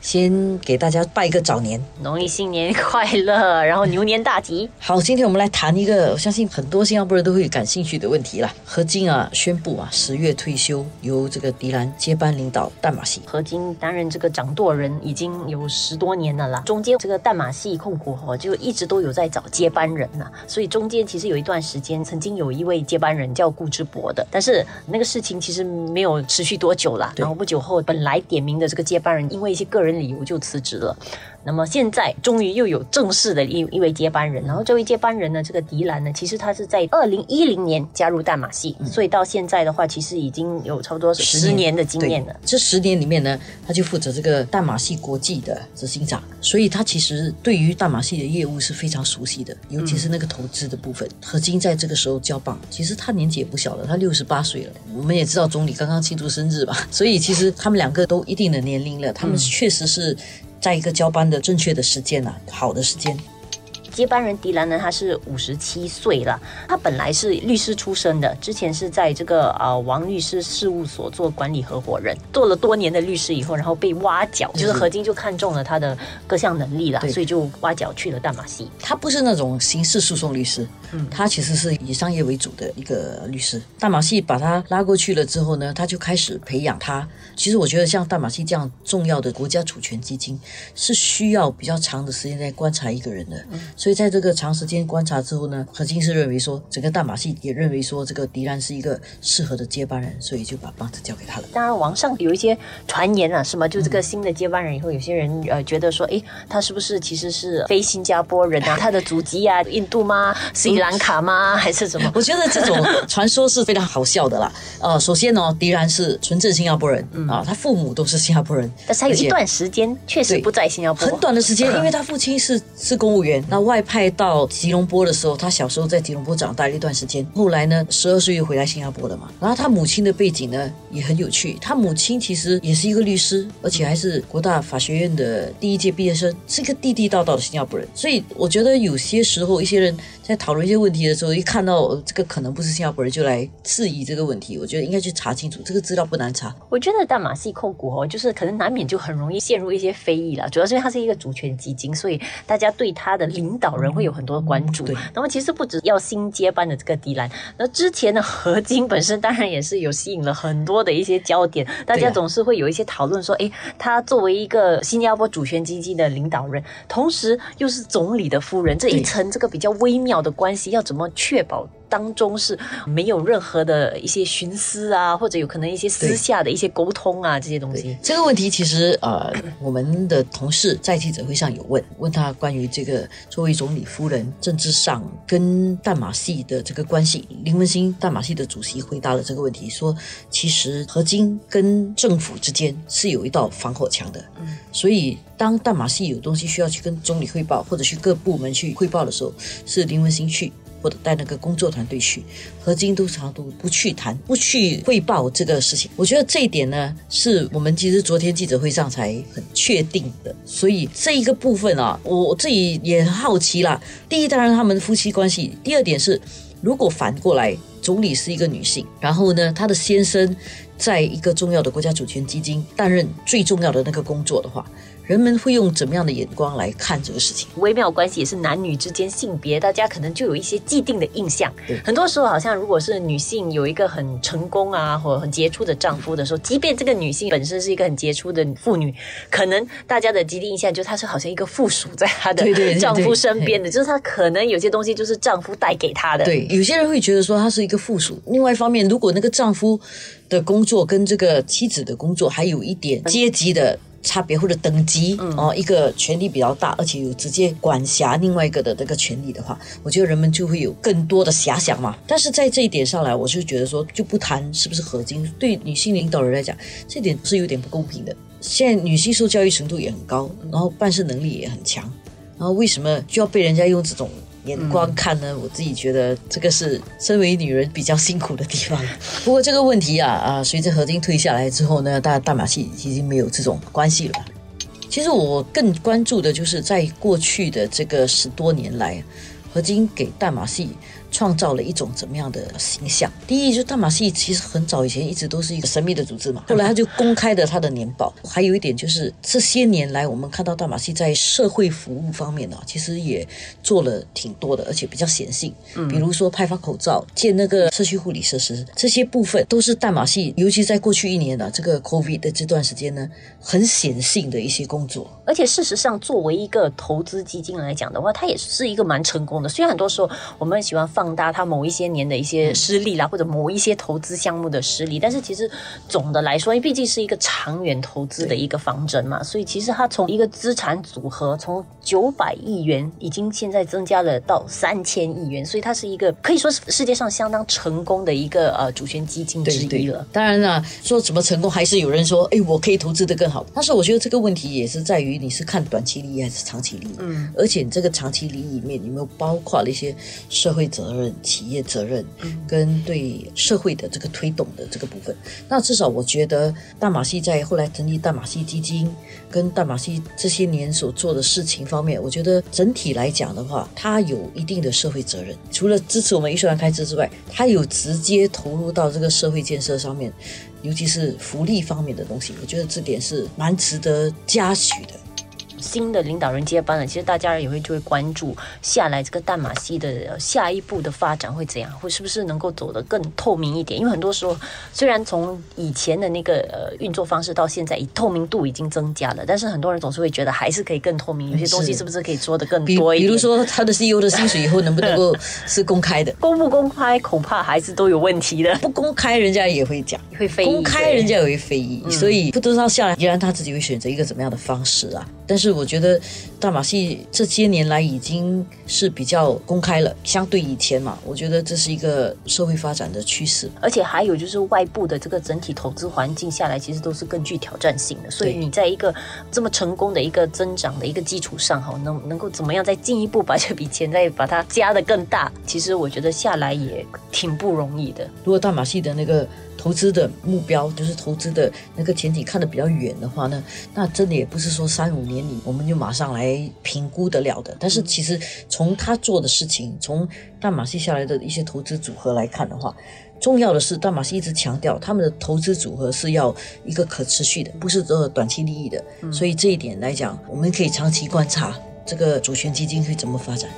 先给大家拜个早年，农历新年快乐，然后牛年大吉。好，今天我们来谈一个我相信很多新加坡人都会感兴趣的问题了。何金啊宣布啊十月退休，由这个迪兰接班领导淡马锡。何金担任这个掌舵人已经有十多年了啦，中间这个淡马锡控股哦就一直都有在找接班人呐，所以中间其实有一段时间曾经有一位接班人叫顾之博的，但是那个事情其实没有持续多久啦。然后不久后，本来点名的这个接班人因为一些个人理由就辞职了。那么现在终于又有正式的一一位接班人，然后这位接班人呢，这个迪兰呢，其实他是在二零一零年加入淡马锡，所以到现在的话，其实已经有差不多十年的经验了。这十年里面呢，他就负责这个淡马锡国际的执行长，所以他其实对于淡马锡的业务是非常熟悉的，尤其是那个投资的部分。何金在这个时候交棒，其实他年纪也不小了，他六十八岁了。我们也知道总理刚刚庆祝生日吧，所以其实他们两个都一定的年龄了，他们确实是。在一个交班的正确的时间啊，好的时间。接班人迪兰呢，他是五十七岁了。他本来是律师出身的，之前是在这个呃王律师事务所做管理合伙人，做了多年的律师以后，然后被挖角，就是何金就看中了他的各项能力了，所以就挖角去了淡马锡。他不是那种刑事诉讼律师，嗯，他其实是以商业为主的一个律师。淡马锡把他拉过去了之后呢，他就开始培养他。其实我觉得像淡马锡这样重要的国家主权基金，是需要比较长的时间来观察一个人的。所以在这个长时间观察之后呢，何金是认为说，整个大马戏也认为说，这个迪兰是一个适合的接班人，所以就把棒子交给他了。当然，网上有一些传言啊，是吗？就这个新的接班人以后，有些人呃觉得说，哎，他是不是其实是非新加坡人啊？他的祖籍啊，印度吗？斯里兰卡吗？还是什么？我觉得这种传说是非常好笑的啦。呃，首先呢，迪兰是纯正新加坡人啊，他父母都是新加坡人，但是他有一段时间确实不在新加坡，很短的时间，因为他父亲是是公务员，那外派到吉隆坡的时候，他小时候在吉隆坡长大了一段时间。后来呢，十二岁又回来新加坡了嘛。然后他母亲的背景呢也很有趣，他母亲其实也是一个律师，而且还是国大法学院的第一届毕业生，是一个地地道道的新加坡人。所以我觉得有些时候一些人在讨论一些问题的时候，一看到这个可能不是新加坡人，就来质疑这个问题。我觉得应该去查清楚，这个资料不难查。我觉得大马戏控股哦，就是可能难免就很容易陷入一些非议了。主要是因为它是一个主权基金，所以大家对它的领导人会有很多。关注，那么其实不止要新接班的这个迪兰，那之前的何金本身当然也是有吸引了很多的一些焦点，大家总是会有一些讨论说，哎，他作为一个新加坡主权基金的领导人，同时又是总理的夫人，这一层这个比较微妙的关系，要怎么确保？当中是没有任何的一些徇私啊，或者有可能一些私下的一些沟通啊，这些东西。这个问题其实呃，我们的同事在记者会上有问，问他关于这个作为总理夫人政治上跟淡马锡的这个关系。林文新淡马锡的主席回答了这个问题，说其实何金跟政府之间是有一道防火墙的。嗯，所以当淡马锡有东西需要去跟总理汇报，或者去各部门去汇报的时候，是林文新去。或者带那个工作团队去，和京都常都不去谈，不去汇报这个事情。我觉得这一点呢，是我们其实昨天记者会上才很确定的。所以这一个部分啊，我自己也很好奇啦。第一，当然他们夫妻关系；第二点是，如果反过来，总理是一个女性，然后呢，她的先生在一个重要的国家主权基金担任最重要的那个工作的话。人们会用怎么样的眼光来看这个事情？微妙关系也是男女之间性别，大家可能就有一些既定的印象。很多时候，好像如果是女性有一个很成功啊，或很杰出的丈夫的时候，即便这个女性本身是一个很杰出的妇女，可能大家的既定印象就她是好像一个附属在她的丈夫身边的，就是她可能有些东西就是丈夫带给她的。对，有些人会觉得说她是一个附属。另外一方面，如果那个丈夫的工作跟这个妻子的工作还有一点阶级的。差别或者等级哦，一个权力比较大，而且有直接管辖另外一个的这个权利的话，我觉得人们就会有更多的遐想嘛。但是在这一点上来，我就觉得说，就不谈是不是合金，对女性领导人来讲，这点是有点不公平的。现在女性受教育程度也很高，然后办事能力也很强，然后为什么就要被人家用这种？眼光看呢，我自己觉得这个是身为女人比较辛苦的地方。不过这个问题啊啊，随着何金退下来之后呢，大大马戏已经没有这种关系了。其实我更关注的就是在过去的这个十多年来，何金给大马戏创造了一种怎么样的形象？第一，就大马戏其实很早以前一直都是一个神秘的组织嘛，后来他就公开的他的年报。还有一点就是这些年来，我们看到大马戏在社会服务方面呢，其实也做了挺多的，而且比较显性。嗯，比如说派发口罩、建那个社区护理设施，这些部分都是大马戏，尤其在过去一年呢，这个 COVID 的这段时间呢，很显性的一些工作。而且事实上，作为一个投资基金来讲的话，它也是一个蛮成功的。虽然很多时候我们喜欢放大它某一些年的一些失利啦，或者某一些投资项目的失利，但是其实总的来说，因为毕竟是一个长远投资的一个方针嘛，所以其实它从一个资产组合从九百亿元，已经现在增加了到三千亿元，所以它是一个可以说是世界上相当成功的一个呃主权基金之一了。当然了，说怎么成功，还是有人说，哎，我可以投资的更好。但是我觉得这个问题也是在于你是看短期利益还是长期利益，嗯，而且这个长期利益里面有没有包括了一些社会责任、企业责任，跟对社会的这个推动的这个部分？那至少我觉得大马戏在后来成立大马戏基金，跟大马戏这些年所做的事情方面，我觉得整体来讲的话，它有一定的社会责任。除了支持我们艺术团开支之外，它有直接投入到这个社会建设上面，尤其是福利方面的东西。我觉得这点是蛮值得嘉许的。新的领导人接班了，其实大家也会就会关注下来这个淡马锡的下一步的发展会怎样，会是不是能够走得更透明一点？因为很多时候，虽然从以前的那个呃运作方式到现在，以透明度已经增加了，但是很多人总是会觉得还是可以更透明。有些东西是不是可以说的更多一点？比如说他的 CEO 的薪水以后能不能够是公开的？公不公开恐怕还是都有问题的。不公开人家也会讲，会非议；公开人家也会非议。所以不知道下来，依然他自己会选择一个怎么样的方式啊？但是我觉得大马戏这些年来已经是比较公开了，相对以前嘛，我觉得这是一个社会发展的趋势。而且还有就是外部的这个整体投资环境下来，其实都是更具挑战性的。所以你在一个这么成功的一个增长的一个基础上，哈，能能够怎么样再进一步把这笔钱再把它加的更大？其实我觉得下来也挺不容易的。如果大马戏的那个。投资的目标就是投资的那个前景看得比较远的话呢，那真的也不是说三五年里我们就马上来评估得了的。但是其实从他做的事情，从大马戏下来的一些投资组合来看的话，重要的是大马戏一直强调他们的投资组合是要一个可持续的，不是做短期利益的。所以这一点来讲，我们可以长期观察这个主权基金会怎么发展。